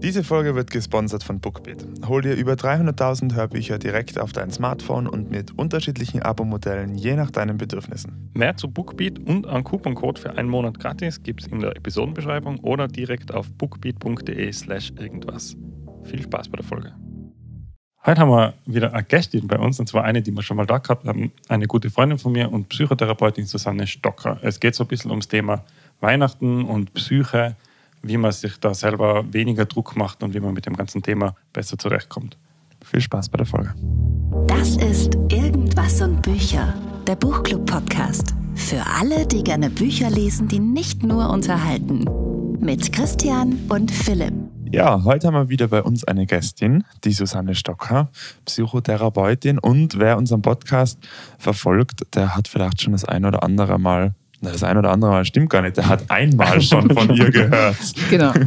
Diese Folge wird gesponsert von Bookbeat. Hol dir über 300.000 Hörbücher direkt auf dein Smartphone und mit unterschiedlichen Abo-Modellen je nach deinen Bedürfnissen. Mehr zu Bookbeat und einen Couponcode für einen Monat gratis gibt es in der Episodenbeschreibung oder direkt auf bookbeat.de/slash irgendwas. Viel Spaß bei der Folge. Heute haben wir wieder eine Gästin bei uns, und zwar eine, die wir schon mal da gehabt haben, eine gute Freundin von mir und Psychotherapeutin Susanne Stocker. Es geht so ein bisschen ums Thema Weihnachten und Psyche, wie man sich da selber weniger Druck macht und wie man mit dem ganzen Thema besser zurechtkommt. Viel Spaß bei der Folge. Das ist Irgendwas und Bücher, der Buchclub-Podcast. Für alle, die gerne Bücher lesen, die nicht nur unterhalten. Mit Christian und Philipp. Ja, heute haben wir wieder bei uns eine Gästin, die Susanne Stocker, Psychotherapeutin. Und wer unseren Podcast verfolgt, der hat vielleicht schon das ein oder andere Mal, na, das ein oder andere Mal stimmt gar nicht, der hat einmal schon von ihr gehört. Genau.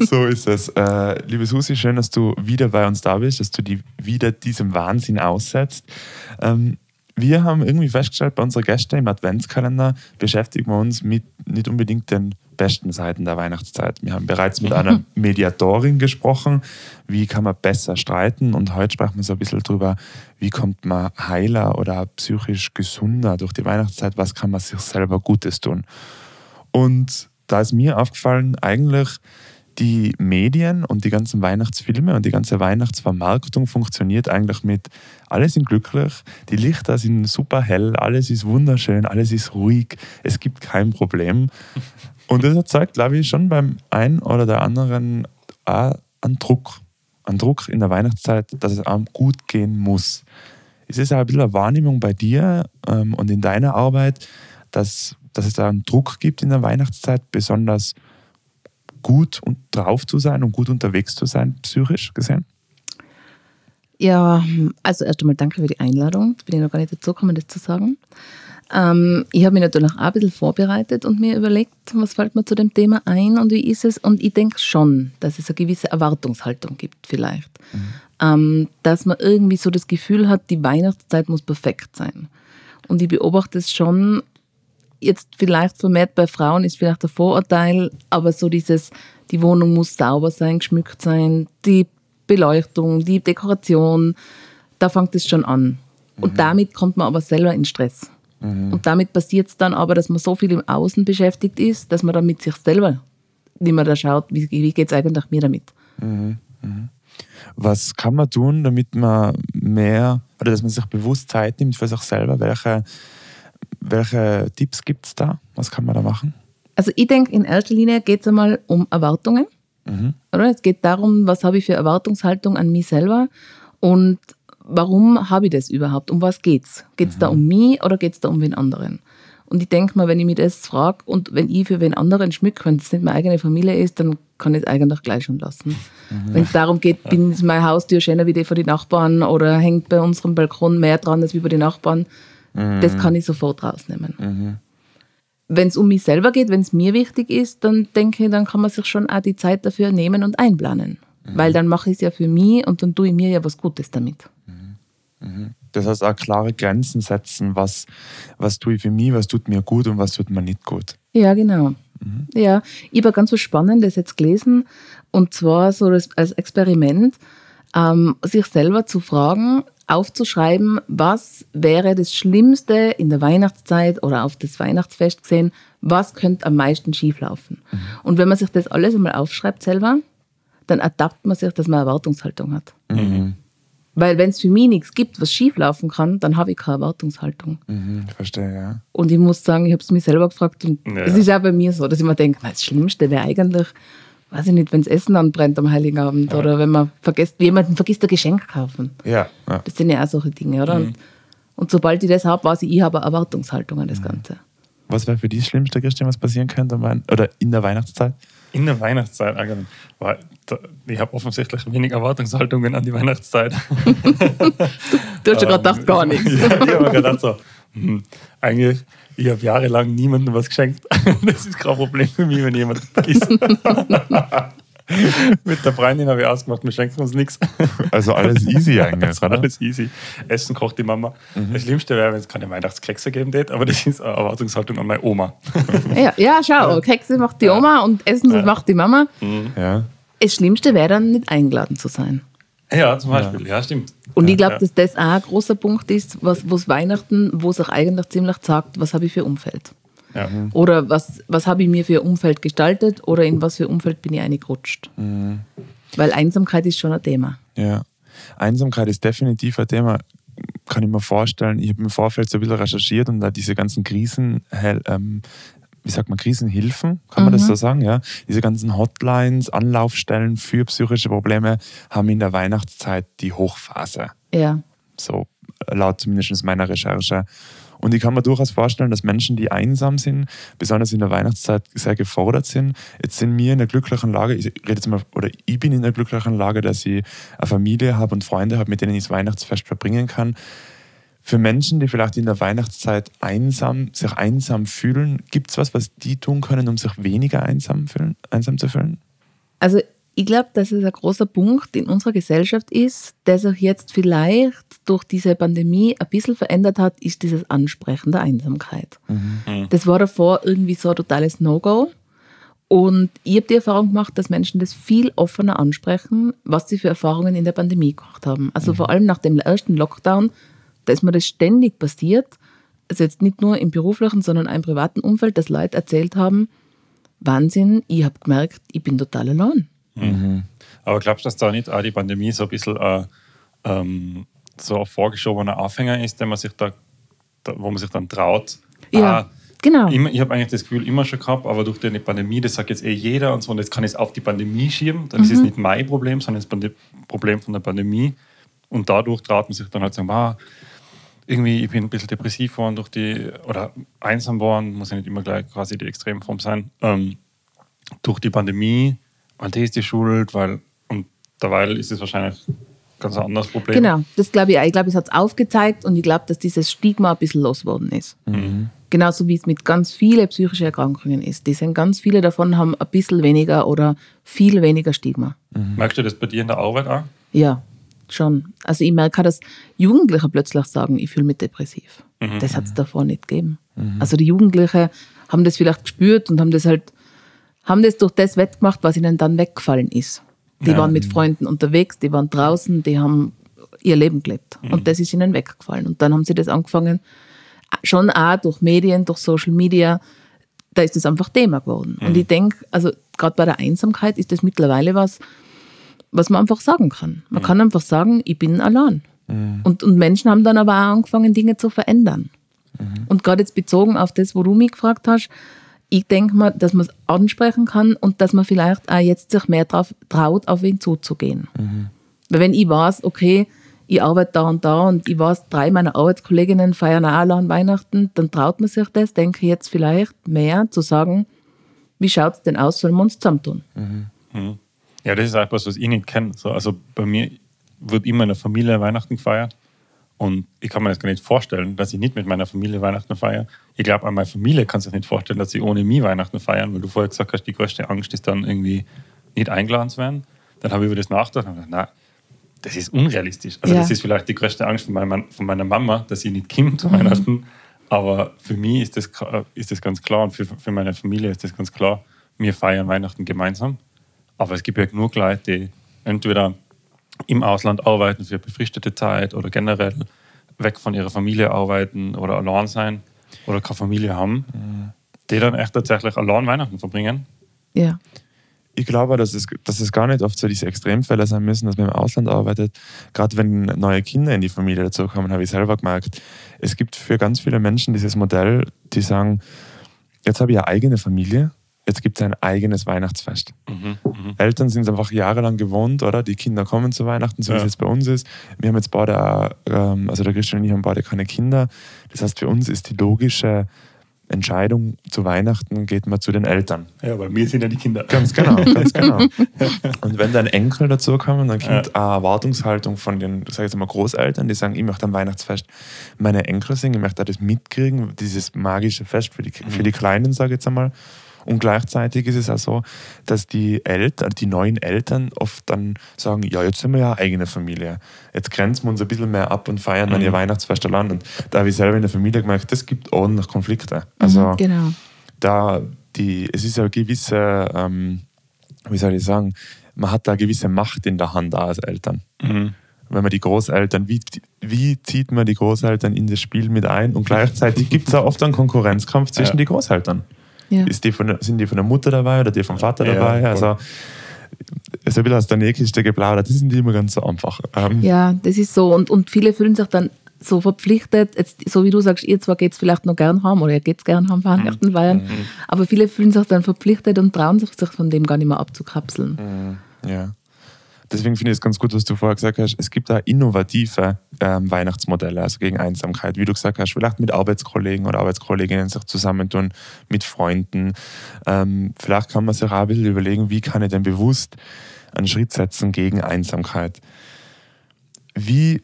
So ist es. Äh, liebe Susi, schön, dass du wieder bei uns da bist, dass du die wieder diesem Wahnsinn aussetzt. Ähm, wir haben irgendwie festgestellt, bei unserer Gäste im Adventskalender beschäftigen wir uns mit nicht unbedingt den besten Seiten der Weihnachtszeit. Wir haben bereits mit einer Mediatorin gesprochen, wie kann man besser streiten und heute sprechen wir so ein bisschen drüber, wie kommt man heiler oder psychisch gesunder durch die Weihnachtszeit, was kann man sich selber Gutes tun. Und da ist mir aufgefallen, eigentlich die Medien und die ganzen Weihnachtsfilme und die ganze Weihnachtsvermarktung funktioniert eigentlich mit alle sind glücklich, die Lichter sind super hell, alles ist wunderschön, alles ist ruhig, es gibt kein Problem. Und das erzeugt, glaube ich, schon beim einen oder der anderen auch einen Druck. Einen Druck in der Weihnachtszeit, dass es einem gut gehen muss. Ist es auch ein bisschen eine Wahrnehmung bei dir ähm, und in deiner Arbeit, dass, dass es da einen Druck gibt in der Weihnachtszeit, besonders gut und drauf zu sein und gut unterwegs zu sein, psychisch gesehen? Ja, also erst einmal danke für die Einladung. Bin ich noch gar nicht dazu gekommen, das zu sagen. Ähm, ich habe mich natürlich auch ein bisschen vorbereitet und mir überlegt, was fällt mir zu dem Thema ein und wie ist es. Und ich denke schon, dass es eine gewisse Erwartungshaltung gibt, vielleicht. Mhm. Ähm, dass man irgendwie so das Gefühl hat, die Weihnachtszeit muss perfekt sein. Und ich beobachte es schon, jetzt vielleicht vermehrt bei Frauen ist vielleicht ein Vorurteil, aber so dieses, die Wohnung muss sauber sein, geschmückt sein, die Beleuchtung, die Dekoration, da fängt es schon an. Und mhm. damit kommt man aber selber in Stress. Mhm. Und damit passiert es dann aber, dass man so viel im Außen beschäftigt ist, dass man dann mit sich selber nicht mehr da schaut, wie, wie geht es eigentlich mir damit. Mhm. mhm. Was kann man tun, damit man mehr, oder dass man sich bewusst Zeit nimmt für sich selber? Welche, welche Tipps gibt es da? Was kann man da machen? Also ich denke, in erster Linie geht es einmal um Erwartungen. Mhm. Oder? Es geht darum, was habe ich für Erwartungshaltung an mich selber und warum habe ich das überhaupt? Um was geht's? Geht es mhm. da um mich oder geht es da um wen anderen? Und ich denke mal, wenn ich mich das frage und wenn ich für wen anderen schmücke, wenn es nicht meine eigene Familie ist, dann kann ich es eigentlich gleich schon lassen. Mhm. Wenn es darum geht, bin ist meine Haustür schöner wie die von den Nachbarn oder hängt bei unserem Balkon mehr dran als wie bei den Nachbarn, mhm. das kann ich sofort rausnehmen. Mhm. Wenn es um mich selber geht, wenn es mir wichtig ist, dann denke ich, dann kann man sich schon auch die Zeit dafür nehmen und einplanen. Mhm. Weil dann mache ich es ja für mich und dann tue ich mir ja was Gutes damit. Mhm. Das heißt auch klare Grenzen setzen, was, was tue ich für mich, was tut mir gut und was tut mir nicht gut. Ja, genau. Mhm. Ja, ich habe ganz was Spannendes jetzt gelesen und zwar so als Experiment, ähm, sich selber zu fragen, aufzuschreiben, was wäre das Schlimmste in der Weihnachtszeit oder auf das Weihnachtsfest gesehen, was könnte am meisten schieflaufen. Mhm. Und wenn man sich das alles einmal aufschreibt selber, dann ertappt man sich, dass man Erwartungshaltung hat. Mhm. Weil wenn es für mich nichts gibt, was schief laufen kann, dann habe ich keine Erwartungshaltung. Mhm, verstehe, ja. Und ich muss sagen, ich habe es mich selber gefragt und es ja. ist auch bei mir so, dass ich mir denke, das Schlimmste wäre eigentlich, weiß ich nicht, wenn das Essen anbrennt am Heiligen Abend ja. oder wenn man vergisst, jemanden vergisst ein Geschenk kaufen. Ja, ja. Das sind ja auch solche Dinge, oder? Mhm. Und, und, sobald ich das habe, weiß ich, ich habe eine Erwartungshaltung an das mhm. Ganze. Was wäre für dich das Schlimmste, Christian, was passieren könnte oder in der Weihnachtszeit? In der Weihnachtszeit, war, ich habe offensichtlich wenig Erwartungshaltungen an die Weihnachtszeit. du, hast ja gerade gedacht, gar nichts. ja, ich habe mir gedacht so, hm, eigentlich, ich habe jahrelang niemandem was geschenkt. Das ist kein Problem für mich, wenn jemand vergisst. Mit der Freundin habe ich ausgemacht, wir schenken uns nichts. Also alles easy eigentlich, oder? Alles easy. Essen kocht die Mama. Mhm. Das Schlimmste wäre, wenn es keine Weihnachtskekse geben würde, aber das ist eine Erwartungshaltung an meine Oma. Ja, ja schau, Kekse macht die Oma und Essen ja. macht die Mama. Mhm. Ja. Das Schlimmste wäre dann, nicht eingeladen zu sein. Ja, zum Beispiel. Ja, stimmt. Und ja, ich glaube, ja. dass das auch ein großer Punkt ist, was wo's Weihnachten, wo sich eigentlich ziemlich sagt, was habe ich für Umfeld? Ja. Oder was, was habe ich mir für Umfeld gestaltet oder in was für Umfeld bin ich eingerutscht? Weil Einsamkeit ist schon ein Thema. Ja. Einsamkeit ist definitiv ein Thema, kann ich mir vorstellen. Ich habe im Vorfeld so ein bisschen recherchiert und da diese ganzen Krisen, ähm, wie sagt man, Krisenhilfen, kann man das so sagen, ja? Diese ganzen Hotlines, Anlaufstellen für psychische Probleme haben in der Weihnachtszeit die Hochphase. Ja. So laut zumindest meiner Recherche. Und ich kann mir durchaus vorstellen, dass Menschen, die einsam sind, besonders in der Weihnachtszeit sehr gefordert sind. Jetzt sind wir in der glücklichen Lage, ich rede jetzt mal, oder ich bin in der glücklichen Lage, dass ich eine Familie habe und Freunde habe, mit denen ich das Weihnachtsfest verbringen kann. Für Menschen, die vielleicht in der Weihnachtszeit einsam, sich einsam fühlen, gibt es was, was die tun können, um sich weniger einsam, fühlen, einsam zu fühlen? Also ich glaube, dass es ein großer Punkt in unserer Gesellschaft ist, der sich jetzt vielleicht durch diese Pandemie ein bisschen verändert hat, ist dieses Ansprechen der Einsamkeit. Das war davor irgendwie so ein totales No-Go. Und ich habe die Erfahrung gemacht, dass Menschen das viel offener ansprechen, was sie für Erfahrungen in der Pandemie gemacht haben. Also vor allem nach dem ersten Lockdown, da ist mir das ständig passiert, also jetzt nicht nur im beruflichen, sondern auch im privaten Umfeld, dass Leute erzählt haben, Wahnsinn, ich habe gemerkt, ich bin total allein. Aber glaubst du, dass da nicht auch die Pandemie so ein bisschen äh, ähm, so ein vorgeschobener Aufhänger ist, den man sich da, da, wo man sich dann traut? Ja, Ah, genau. Immer, ich habe eigentlich das Gefühl immer schon gehabt, aber durch die Pandemie, das sagt jetzt eh jeder und so, und jetzt kann ich es auf die Pandemie schieben, dann ist es nicht mein Problem, sondern das Problem von der Pandemie. Und dadurch traut man sich dann halt sagen, ah, irgendwie, ich bin ein bisschen depressiv geworden durch die, oder einsam geworden, muss ja nicht immer gleich quasi die Extremform sein, ähm, durch die Pandemie, und die ist die Schuld, weil, und derweil ist es wahrscheinlich ganz ein anderes Problem. Genau, das glaube ich auch. Ich glaube, es hat es aufgezeigt und ich glaube, dass dieses Stigma ein bisschen losgeworden ist. Genauso wie es mit ganz vielen psychischen Erkrankungen ist. Die sind ganz viele davon haben ein bisschen weniger oder viel weniger Stigma. Merkst du das bei dir in der Arbeit auch? Ja, schon. Also ich merke, auch, dass Jugendliche plötzlich sagen, ich fühle mich depressiv. Das hat es davor nicht gegeben. Also die Jugendlichen haben das vielleicht gespürt und haben das halt, haben das durch das wettgemacht, was ihnen dann weggefallen ist. Die Ja. waren mit Freunden unterwegs, die waren draußen, die haben ihr Leben gelebt. Und das ist ihnen weggefallen. Und dann haben sie das angefangen, schon auch durch Medien, durch Social Media, da ist das einfach Thema geworden. Und ich denke, also gerade bei der Einsamkeit ist das mittlerweile was, was man einfach sagen kann. Man kann einfach sagen, ich bin allein. Und, und Menschen haben dann aber auch angefangen, Dinge zu verändern. Und gerade jetzt bezogen auf das, wo du mich gefragt hast, ich denke mal, dass man es ansprechen kann und dass man vielleicht auch jetzt sich mehr drauf traut, auf ihn zuzugehen. Weil wenn ich weiß, okay, ich arbeite da und da und ich weiß, drei meiner Arbeitskolleginnen feiern auch alle an Weihnachten, dann traut man sich das, denke ich jetzt vielleicht mehr zu sagen, wie schaut es denn aus, sollen wir uns zusammentun? Ja, das ist etwas, was ich nicht kenne. So, also bei mir wird immer in der Familie Weihnachten gefeiert. Und ich kann mir das gar nicht vorstellen, dass ich nicht mit meiner Familie Weihnachten feiere. Ich glaube, auch meine Familie kann sich nicht vorstellen, dass sie ohne mich Weihnachten feiern, weil du vorher gesagt hast, die größte Angst ist dann irgendwie nicht eingeladen zu werden. Dann habe ich über das nachgedacht und gedacht, nein, das ist unrealistisch. Also Ja. das ist vielleicht die größte Angst von meiner, von meiner Mama, dass sie nicht kommt zu Weihnachten. Aber für mich ist das, k- ist das ganz klar und für, für meine Familie ist das ganz klar. Wir feiern Weihnachten gemeinsam. Aber es gibt ja genug Leute, die entweder im Ausland arbeiten für befristete Zeit oder generell weg von ihrer Familie arbeiten oder allein sein oder keine Familie haben, die dann echt tatsächlich allein Weihnachten verbringen. Ja. Ich glaube, dass es, dass es gar nicht oft so diese Extremfälle sein müssen, dass man im Ausland arbeitet. Gerade wenn neue Kinder in die Familie dazukommen, habe ich selber gemerkt. Es gibt für ganz viele Menschen dieses Modell, die sagen, jetzt habe ich eine eigene Familie, jetzt gibt es ein eigenes Weihnachtsfest. Eltern sind es einfach jahrelang gewohnt, oder? Die Kinder kommen zu Weihnachten, so wie Ja. es jetzt bei uns ist. Wir haben jetzt beide, ähm, also der Christian und ich haben beide keine Kinder. Das heißt, für uns ist die logische Entscheidung zu Weihnachten, geht man zu den Eltern. Ja, aber wir sind ja die Kinder. Ganz genau, ganz genau. Und wenn dann Enkel dazu kommen, dann kommt eine Erwartungshaltung von den, sag ich jetzt mal, Großeltern, die sagen, ich möchte am Weihnachtsfest meine Enkel singen, ich möchte das mitkriegen, dieses magische Fest für die, für die Kleinen, sage ich jetzt einmal. Und gleichzeitig ist es auch so, dass die Eltern, die neuen Eltern oft dann sagen, ja, jetzt sind wir ja eine eigene Familie. Jetzt grenzen wir uns ein bisschen mehr ab und feiern dann ihr Weihnachtsfest allein. Und da habe ich selber in der Familie gemerkt, das gibt ordentlich Konflikte. Also Genau. da die, es ist ja gewisse, ähm, wie soll ich sagen, man hat da eine gewisse Macht in der Hand auch als Eltern. Mhm. Wenn man die Großeltern, wie, wie zieht man die Großeltern in das Spiel mit ein? Und gleichzeitig gibt es auch oft einen Konkurrenzkampf zwischen ja. die Großeltern. Ja. Ist die von, sind die von der Mutter dabei oder die vom Vater dabei? Ja, also so ein bisschen aus der Nähkiste geplaudert, das sind die immer ganz so einfach. Ähm, ja, das ist so. Und, und viele fühlen sich dann so verpflichtet, jetzt, so wie du sagst, ihr zwar geht es vielleicht noch gern haben oder ihr geht es gern haben Weihnachten feiern, mhm. aber viele fühlen sich dann verpflichtet und trauen sich, sich von dem gar nicht mehr abzukapseln. Mhm. Ja. Deswegen finde ich es ganz gut, was du vorher gesagt hast. Es gibt da innovative ähm, Weihnachtsmodelle, also gegen Einsamkeit. Wie du gesagt hast, vielleicht mit Arbeitskollegen oder Arbeitskolleginnen sich zusammentun, mit Freunden. Ähm, vielleicht kann man sich auch ein bisschen überlegen, wie kann ich denn bewusst einen Schritt setzen gegen Einsamkeit. Wie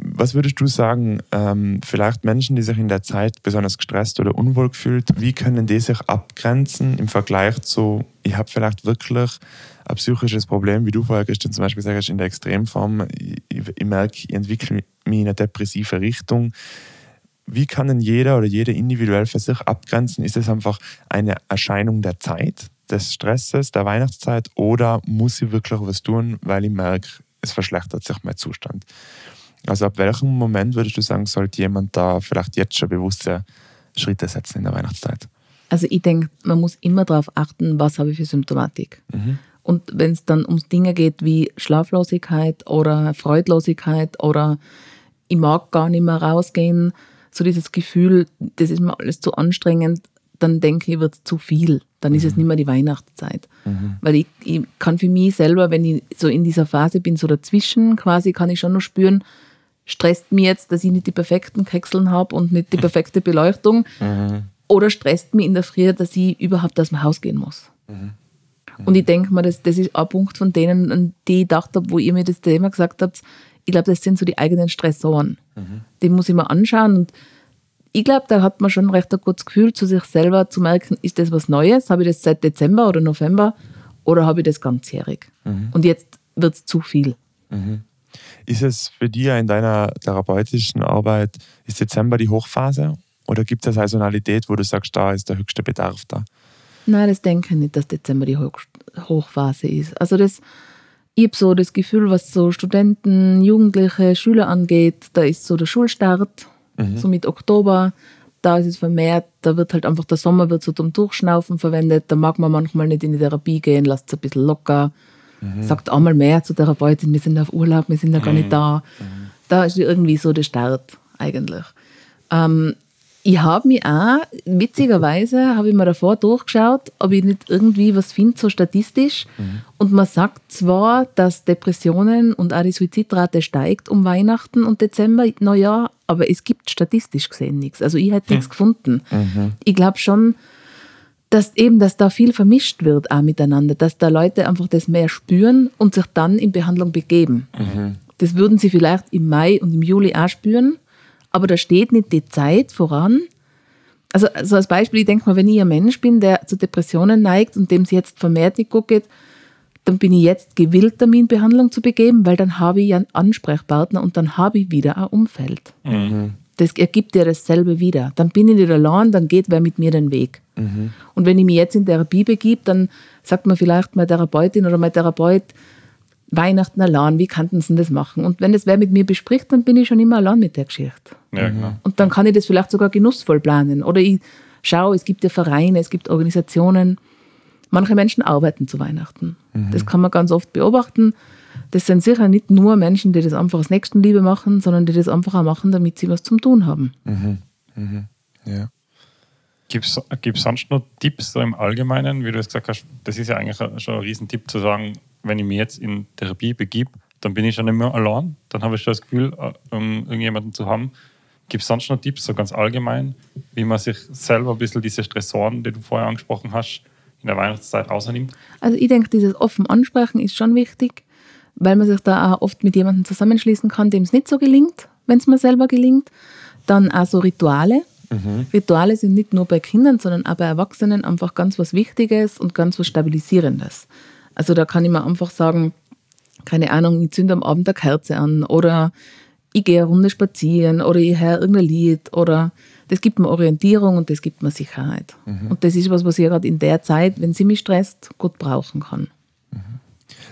was würdest du sagen, ähm, vielleicht Menschen, die sich in der Zeit besonders gestresst oder unwohl gefühlt, wie können die sich abgrenzen im Vergleich zu, ich habe vielleicht wirklich ein psychisches Problem, wie du vorher gestern zum Beispiel sagst, in der Extremform, ich, ich merke, ich entwickle mich in eine depressive Richtung. Wie kann denn jeder oder jede individuell für sich abgrenzen? Ist es einfach eine Erscheinung der Zeit, des Stresses, der Weihnachtszeit oder muss ich wirklich was tun, weil ich merke, es verschlechtert sich mein Zustand? Also ab welchem Moment würdest du sagen, sollte jemand da vielleicht jetzt schon bewusste Schritte setzen in der Weihnachtszeit? Also ich denke, man muss immer darauf achten, was habe ich für Symptomatik. Mhm. Und wenn es dann um Dinge geht wie Schlaflosigkeit oder Freudlosigkeit oder ich mag gar nicht mehr rausgehen, so dieses Gefühl, das ist mir alles zu anstrengend, dann denke ich, wird es zu viel. Dann mhm. ist es mhm. nicht mehr die Weihnachtszeit. Mhm. Weil ich, ich kann für mich selber, wenn ich so in dieser Phase bin, so dazwischen quasi, kann ich schon noch spüren, stresst mich jetzt, dass ich nicht die perfekten Kekseln habe und nicht die perfekte Beleuchtung? Mhm. Oder stresst mich in der Früh, dass ich überhaupt aus dem Haus gehen muss? Mhm. Und ich denke mal, das, das ist ein Punkt von denen, an die ich gedacht habe, wo ihr mir das Thema gesagt habt. Ich glaube, das sind so die eigenen Stressoren. Mhm. Die muss ich mir anschauen. Und ich glaube, da hat man schon recht ein gutes Gefühl zu sich selber zu merken, ist das was Neues? Habe ich das seit Dezember oder November? Oder habe ich das ganzjährig? Mhm. Und jetzt wird es zu viel. Ist es für dich in deiner therapeutischen Arbeit, ist Dezember die Hochphase? Oder gibt es eine Saisonalität, wo du sagst, da ist der höchste Bedarf da? Nein, das denke ich nicht, dass Dezember die Hochphase ist. Also das, ich habe so das Gefühl, was so Studenten, Jugendliche, Schüler angeht, da ist so der Schulstart, mhm. so mit Oktober. Da ist es vermehrt, da wird halt einfach der Sommer wird so zum Durchschnaufen verwendet. Da mag man manchmal nicht in die Therapie gehen, lasst es ein bisschen locker. Mhm. Sagt einmal mehr zur Therapeutin, wir sind auf Urlaub, wir sind ja gar nicht mhm. da. Mhm. Da ist irgendwie so der Start eigentlich. Ähm, ich habe mich auch, witzigerweise, habe ich mir davor durchgeschaut, ob ich nicht irgendwie was finde, so statistisch. Mhm. Und man sagt zwar, dass Depressionen und auch die Suizidrate steigt um Weihnachten und Dezember, Neujahr, aber es gibt statistisch gesehen nichts. Also ich hätte mhm. nichts gefunden. Mhm. Ich glaube schon, dass eben, dass da viel vermischt wird auch miteinander, dass da Leute einfach das mehr spüren und sich dann in Behandlung begeben. Mhm. Das würden sie vielleicht im Mai und im Juli auch spüren, aber da steht nicht die Zeit voran. Also, also als Beispiel, ich denke mal, wenn ich ein Mensch bin, der zu Depressionen neigt und dem es jetzt vermehrt nicht gut geht, dann bin ich jetzt gewillt, Terminbehandlung zu begeben, weil dann habe ich einen Ansprechpartner und dann habe ich wieder ein Umfeld. Mhm das ergibt ja dasselbe wieder. Dann bin ich nicht allein, dann geht wer mit mir den Weg. Mhm. Und wenn ich mich jetzt in Therapie begib, dann sagt mir vielleicht meine Therapeutin oder mein Therapeut, Weihnachten allein, wie könnten sie das machen? Und wenn das wer mit mir bespricht, dann bin ich schon immer allein mit der Geschichte. Ja, genau. Und dann kann ich das vielleicht sogar genussvoll planen. Oder ich schaue, es gibt ja Vereine, es gibt Organisationen. Manche Menschen arbeiten zu Weihnachten. Mhm. Das kann man ganz oft beobachten das sind sicher nicht nur Menschen, die das einfach aus Nächstenliebe machen, sondern die das einfach auch machen, damit sie was zum Tun haben. Mhm. Mhm. Ja. Gibt es sonst noch Tipps so im Allgemeinen, wie du es gesagt hast, das ist ja eigentlich schon ein Riesentipp zu sagen, wenn ich mich jetzt in Therapie begib, dann bin ich schon nicht mehr allein, dann habe ich schon das Gefühl, äh, um irgendjemanden zu haben. Gibt es sonst noch Tipps, so ganz allgemein, wie man sich selber ein bisschen diese Stressoren, die du vorher angesprochen hast, in der Weihnachtszeit rausnimmt? Also ich denke, dieses offen ansprechen ist schon wichtig weil man sich da auch oft mit jemandem zusammenschließen kann, dem es nicht so gelingt, wenn es mir selber gelingt. Dann auch so Rituale. Mhm. Rituale sind nicht nur bei Kindern, sondern auch bei Erwachsenen einfach ganz was Wichtiges und ganz was Stabilisierendes. Also da kann ich mir einfach sagen, keine Ahnung, ich zünde am Abend eine Kerze an oder ich gehe eine Runde spazieren oder ich höre irgendein Lied oder das gibt mir Orientierung und das gibt mir Sicherheit. Mhm. Und das ist was, was ich gerade in der Zeit, wenn sie mich stresst, gut brauchen kann.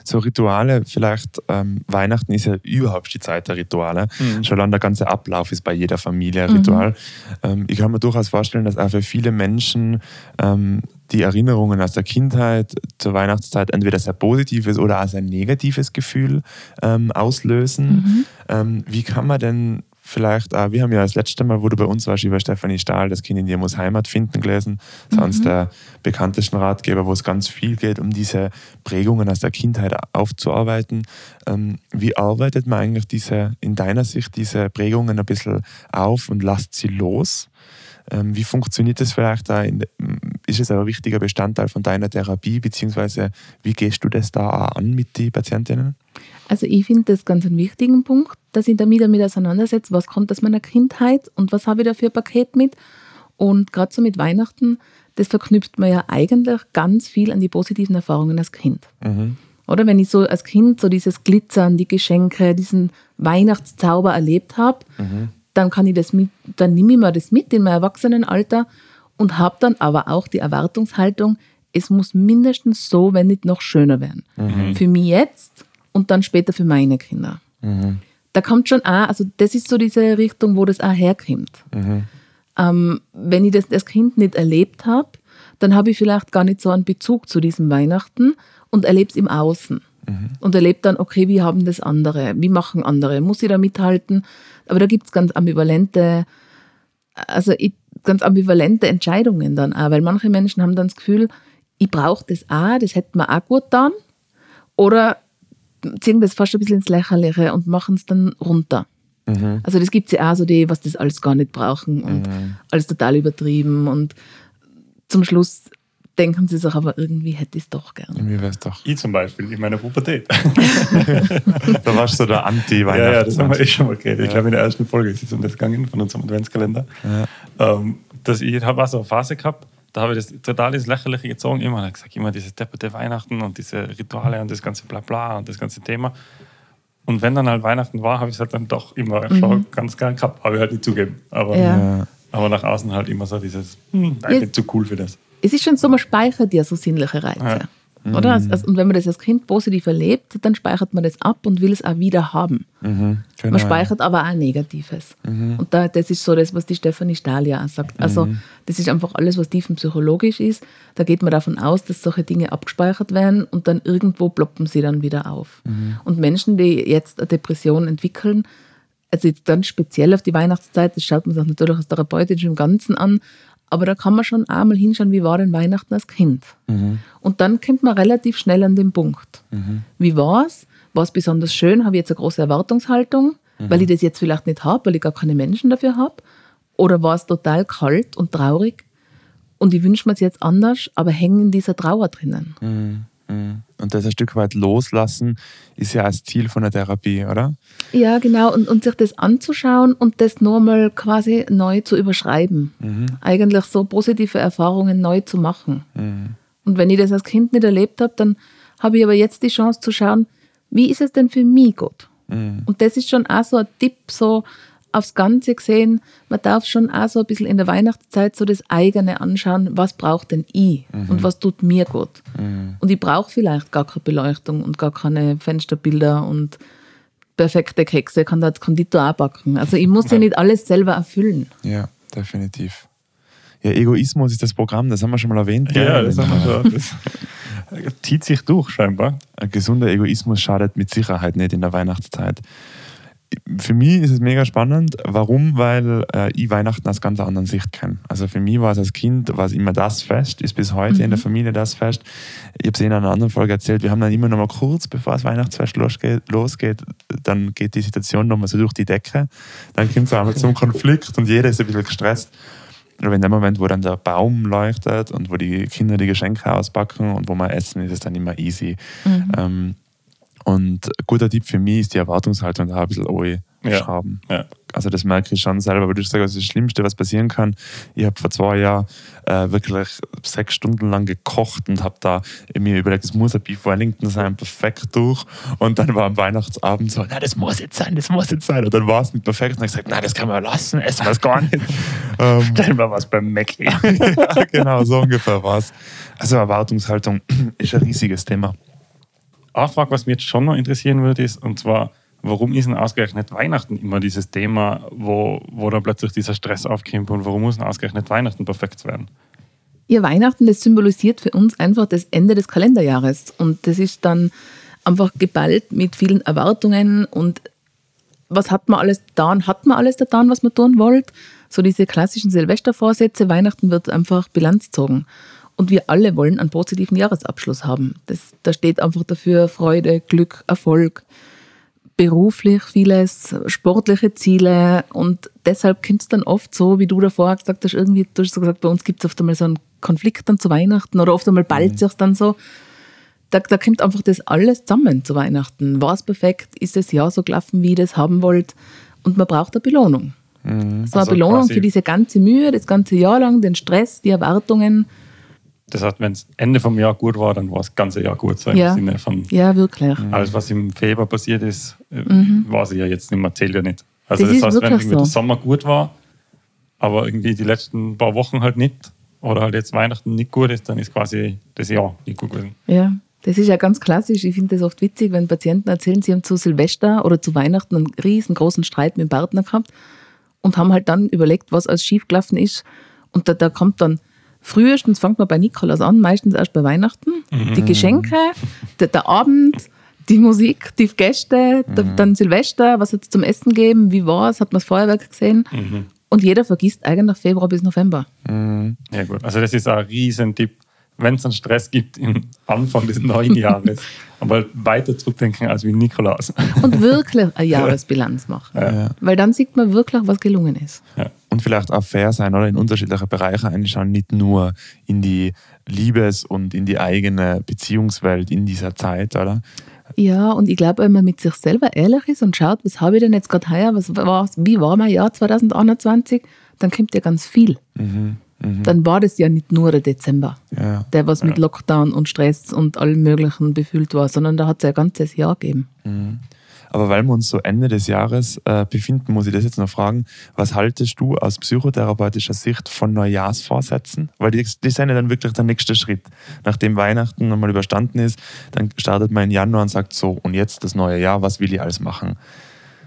So Rituale, vielleicht ähm, Weihnachten ist ja überhaupt die Zeit der Rituale. Mhm. Schon allein der ganze Ablauf ist bei jeder Familie ein Ritual. Mhm. Ähm, ich kann mir durchaus vorstellen, dass auch für viele Menschen ähm, die Erinnerungen aus der Kindheit zur Weihnachtszeit entweder sehr positives oder auch sehr negatives Gefühl ähm, auslösen. Mhm. Ähm, wie kann man denn vielleicht auch, wir haben ja das letzte Mal, wo du bei uns warst, über Stefanie Stahl, das Kind in dir muss Heimat finden gelesen. Das ist eines mhm. der bekanntesten Ratgeber, wo es ganz viel geht, um diese Prägungen aus der Kindheit aufzuarbeiten. Ähm, wie arbeitet man eigentlich diese, in deiner Sicht diese Prägungen ein bisschen auf und lasst sie los? Ähm, wie funktioniert das vielleicht da? In, ist es ein wichtiger Bestandteil von deiner Therapie, beziehungsweise wie gehst du das da an mit den Patientinnen? Also ich finde das ganz einen wichtigen Punkt, dass ich damit damit auseinandersetze, was kommt aus meiner Kindheit und was habe ich da für ein Paket mit. Und gerade so mit Weihnachten, das verknüpft man ja eigentlich ganz viel an die positiven Erfahrungen als Kind. Mhm. Oder wenn ich so als Kind so dieses Glitzern, die Geschenke, diesen Weihnachtszauber erlebt habe, mhm. Dann kann ich das mit, dann nehme ich mir das mit in mein Erwachsenenalter und habe dann aber auch die Erwartungshaltung, es muss mindestens so, wenn nicht noch schöner werden. Mhm. Für mich jetzt und dann später für meine Kinder. Mhm. Da kommt schon auch, also das ist so diese Richtung, wo das auch herkommt. Mhm. Ähm, wenn ich das als Kind nicht erlebt habe, dann habe ich vielleicht gar nicht so einen Bezug zu diesem Weihnachten und erlebe es im Außen. Mhm. Und erlebe dann, okay, wie haben das andere? Wie machen andere? Muss ich da mithalten? Aber da gibt es ganz ambivalente, also ganz ambivalente Entscheidungen dann auch, weil manche Menschen haben dann das Gefühl, ich brauche das auch, das hätte mir auch gut dann. Oder ziehen das fast ein bisschen ins Lächerliche und machen es dann runter. Mhm. Also das gibt es ja auch so die, was das alles gar nicht brauchen und mhm. alles total übertrieben und zum Schluss denken sie sich aber irgendwie hätte ich es doch gern. Irgendwie wäre es doch. Ich zum Beispiel in meiner Pubertät. da warst du so der anti weihnachts Ja, ja, das haben wir eh schon mal geredet. Ja. Ich glaube, in der ersten Folge ist es um das gegangen von unserem Adventskalender. Ja. Ähm, dass ich habe so eine Phase gehabt, da habe ich das total ins Lächerliche gezogen. Immer habe gesagt, immer diese depperte Weihnachten und diese Rituale und das ganze Blabla und das ganze Thema. Und wenn dann halt Weihnachten war, habe ich es halt dann doch immer mhm. schon ganz gern gehabt. Habe ich halt nicht zugeben. Aber, ja. aber nach außen halt immer so dieses, hm, ich bin zu cool für das. Es ist schon so, man speichert ja so sinnliche Reize. Ja. Mhm. Oder? Also, und wenn man das als Kind positiv erlebt, dann speichert man das ab und will es auch wieder haben. Mhm, genau. Man speichert aber auch Negatives. Mhm. Und da, das ist so das, was die Stefanie Stahl auch sagt. Also mhm. das ist einfach alles, was tiefenpsychologisch ist. Da geht man davon aus, dass solche Dinge abgespeichert werden und dann irgendwo ploppen sie dann wieder auf. Mhm. Und Menschen, die jetzt eine Depression entwickeln, also jetzt ganz speziell auf die Weihnachtszeit, das schaut man sich natürlich aus therapeutisch im Ganzen an, aber da kann man schon einmal hinschauen, wie war denn Weihnachten als Kind. Mhm. Und dann kommt man relativ schnell an den Punkt. Mhm. Wie war es? War es besonders schön? Habe ich jetzt eine große Erwartungshaltung, mhm. weil ich das jetzt vielleicht nicht habe, weil ich gar keine Menschen dafür habe? Oder war es total kalt und traurig und ich wünsche mir es jetzt anders, aber hänge in dieser Trauer drinnen? Mhm. Und das ein Stück weit loslassen ist ja das Ziel von der Therapie, oder? Ja, genau. Und, und sich das anzuschauen und das nochmal quasi neu zu überschreiben. Mhm. Eigentlich so positive Erfahrungen neu zu machen. Mhm. Und wenn ich das als Kind nicht erlebt habe, dann habe ich aber jetzt die Chance zu schauen, wie ist es denn für mich gut? Mhm. Und das ist schon auch so ein Tipp, so aufs Ganze gesehen, man darf schon auch so ein bisschen in der Weihnachtszeit so das eigene anschauen, was braucht denn ich mhm. und was tut mir gut. Mhm. Und ich brauche vielleicht gar keine Beleuchtung und gar keine Fensterbilder und perfekte Kekse, ich kann da als Konditor auch backen. Also ich muss ja nicht alles selber erfüllen. Ja, definitiv. Ja, Egoismus ist das Programm, das haben wir schon mal erwähnt. Ja, das haben wir schon. Das zieht sich durch scheinbar. Ein gesunder Egoismus schadet mit Sicherheit nicht in der Weihnachtszeit für mich ist es mega spannend. Warum? Weil äh, ich Weihnachten aus ganz anderen Sicht kenne. Also für mich war es als Kind war es immer das Fest, ist bis heute mhm. in der mhm. Familie das Fest. Ich habe es in einer anderen Folge erzählt, wir haben dann immer noch mal kurz, bevor das Weihnachtsfest losgeht, losgeht dann geht die Situation noch mal so durch die Decke. Dann kommt es einmal zum Konflikt und jeder ist ein bisschen gestresst. Aber in dem Moment, wo dann der Baum leuchtet und wo die Kinder die Geschenke auspacken und wo wir essen, ist es dann immer easy. Mhm. Ähm, und ein guter Tipp für mich ist die Erwartungshaltung da ein bisschen schrauben. Ja. Ja. Also das merke ich schon selber, weil du sagst, das, das Schlimmste, was passieren kann. Ich habe vor zwei Jahren äh, wirklich sechs Stunden lang gekocht und habe da mir überlegt, es muss ein Beef Wellington sein, perfekt durch. Und dann war am Weihnachtsabend so, na das muss jetzt sein, das muss jetzt sein. Und dann war es nicht perfekt. Und dann habe ich gesagt, nein, das kann man lassen, essen wir es gar nicht. ähm, Stellen wir was beim Mackie. ja, genau, so ungefähr war es. Also Erwartungshaltung ist ein riesiges Thema. Eine Frage, was mich jetzt schon noch interessieren würde, ist, und zwar, warum ist denn ausgerechnet Weihnachten immer dieses Thema, wo, wo da plötzlich dieser Stress aufkommt und warum muss denn ausgerechnet Weihnachten perfekt werden? Ja, Weihnachten, das symbolisiert für uns einfach das Ende des Kalenderjahres. Und das ist dann einfach geballt mit vielen Erwartungen und was hat man alles getan? Hat man alles getan, was man tun wollte? So diese klassischen Silvestervorsätze, Weihnachten wird einfach Bilanz gezogen. Und wir alle wollen einen positiven Jahresabschluss haben. Das, da steht einfach dafür Freude, Glück, Erfolg, beruflich vieles, sportliche Ziele. Und deshalb kommt es dann oft so, wie du davor gesagt hast, irgendwie, du hast gesagt, bei uns gibt es oft einmal so einen Konflikt dann zu Weihnachten oder oft einmal ballt mhm. sich dann so. Da, da kommt einfach das alles zusammen zu Weihnachten. War es perfekt? Ist das Jahr so gelaufen, wie ihr das haben wollt? Und man braucht eine Belohnung. Mhm. So eine also Belohnung für diese ganze Mühe, das ganze Jahr lang, den Stress, die Erwartungen. Das heißt, wenn es Ende vom Jahr gut war, dann war das ganze Jahr gut. So ja. Von ja, wirklich. Alles, was im Februar passiert ist, äh, mhm. war sie ja jetzt nicht mehr, zählt ja nicht. Also das, das heißt, wenn irgendwie so. der Sommer gut war, aber irgendwie die letzten paar Wochen halt nicht, oder halt jetzt Weihnachten nicht gut ist, dann ist quasi das Jahr nicht gut gewesen. Ja, das ist ja ganz klassisch. Ich finde das oft witzig, wenn Patienten erzählen, sie haben zu Silvester oder zu Weihnachten einen riesengroßen Streit mit dem Partner gehabt und haben halt dann überlegt, was als schiefgelaufen ist. Und da, da kommt dann, frühestens fängt man bei Nikolaus an, meistens erst bei Weihnachten. Mhm. Die Geschenke, der, der, Abend, die Musik, die Gäste, mhm. der, dann Silvester, was hat es zum Essen gegeben, wie war es, hat man das Feuerwerk gesehen. Mhm. Und jeder vergisst eigentlich Februar bis November. Mhm. Ja gut, also das ist ein Riesentipp wenn es einen Stress gibt im Anfang des neuen Jahres, aber weiter zurückdenken als wie Nikolaus. Und wirklich eine Jahresbilanz machen. Ja. Weil dann sieht man wirklich, was gelungen ist. Ja. Und vielleicht auch fair sein oder in unterschiedliche Bereiche einschauen, nicht nur in die Liebes- und in die eigene Beziehungswelt in dieser Zeit, oder? Ja, und ich glaube, wenn man mit sich selber ehrlich ist und schaut, was habe ich denn jetzt gerade heuer, was war, wie war mein Jahr 2021, dann kommt ja ganz viel. Mhm. Mhm. Dann war das ja nicht nur der Dezember, ja. der was mit Lockdown und Stress und allem Möglichen befüllt war, sondern da hat es ja ein ganzes Jahr gegeben. Mhm. Aber weil wir uns so Ende des Jahres äh, befinden, muss ich das jetzt noch fragen. Was haltest du aus psychotherapeutischer Sicht von Neujahrsvorsätzen? Weil die, die sind ja dann wirklich der nächste Schritt. Nachdem Weihnachten nochmal überstanden ist, dann startet man im Januar und sagt so, und jetzt das neue Jahr, was will ich alles machen?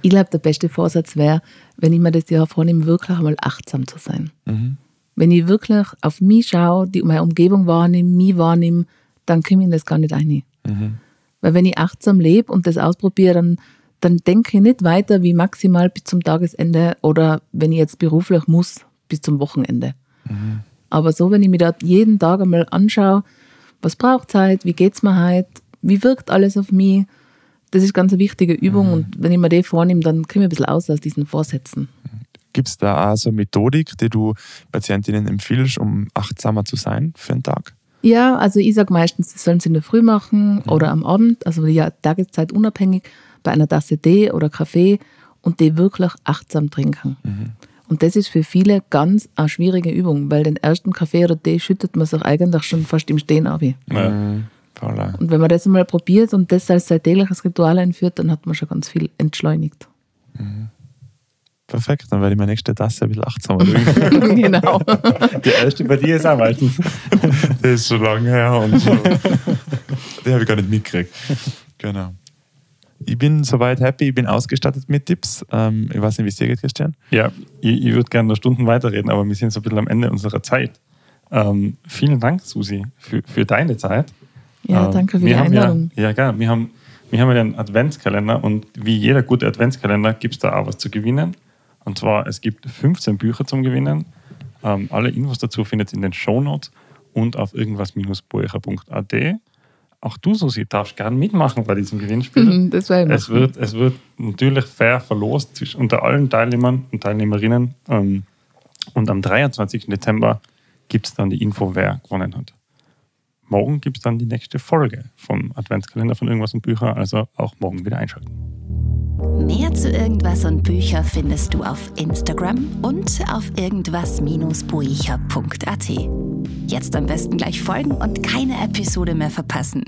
Ich glaube, der beste Vorsatz wäre, wenn ich mir das Jahr vornehme, wirklich einmal achtsam zu sein. Mhm. Wenn ich wirklich auf mich schaue, die meine Umgebung wahrnehme, mich wahrnehme, dann komme ich in das gar nicht rein. Mhm. Weil wenn ich achtsam lebe und das ausprobiere, dann, dann denke ich nicht weiter wie maximal bis zum Tagesende oder wenn ich jetzt beruflich muss, bis zum Wochenende. Mhm. Aber so, wenn ich mir da jeden Tag einmal anschaue, was braucht es heute, wie geht es mir heute, wie wirkt alles auf mich, das ist ganz eine wichtige Übung mhm. und wenn ich mir die vornehme, dann komme ich ein bisschen aus aus diesen Vorsätzen. Gibt es da auch so eine Methodik, die du Patientinnen empfiehlst, um achtsamer zu sein für einen Tag? Ja, also ich sage meistens, das sollen sie in der Früh machen mhm. oder am Abend, also ja, Tageszeit unabhängig, bei einer Tasse Tee oder Kaffee und die wirklich achtsam trinken. Mhm. Und das ist für viele ganz eine schwierige Übung, weil den ersten Kaffee oder Tee schüttet man sich eigentlich schon fast im Stehen ab. Ja. Mhm. Und wenn man das einmal probiert und das als sein tägliches Ritual einführt, dann hat man schon ganz viel entschleunigt. Mhm. Perfekt, dann werde ich meine nächste Tasse ein bisschen achtsamer trinken. genau. Die erste bei dir ist auch meistens. Das ist schon lange her und schon, die habe ich gar nicht mitgekriegt. Genau. Ich bin soweit happy, ich bin ausgestattet mit Tipps. Ähm, ich weiß nicht, wie es dir geht, Christian. Ja, ich, ich würde gerne noch Stunden weiterreden, aber wir sind so ein bisschen am Ende unserer Zeit. Ähm, vielen Dank, Susi, für, für deine Zeit. Ja, ähm, danke für die Einladung. Ja, ja, gerne. Wir haben, wir haben ja einen Adventskalender und wie jeder gute Adventskalender gibt es da auch was zu gewinnen. Und zwar, es gibt 15 Bücher zum Gewinnen. Ähm, alle Infos dazu findet ihr in den Shownotes und auf irgendwas-buecher.at. Auch du, Susi, darfst gerne mitmachen bei diesem Gewinnspiel. Mhm, das war es, wird, es wird natürlich fair verlost unter allen Teilnehmern und Teilnehmerinnen. Ähm, und am 23. Dezember gibt es dann die Info, wer gewonnen hat. Morgen gibt es dann die nächste Folge vom Adventskalender von Irgendwas und Bücher, also auch morgen wieder einschalten. Mehr zu irgendwas und Bücher findest du auf Instagram und auf irgendwas-buicher.at. Jetzt am besten gleich folgen und keine Episode mehr verpassen.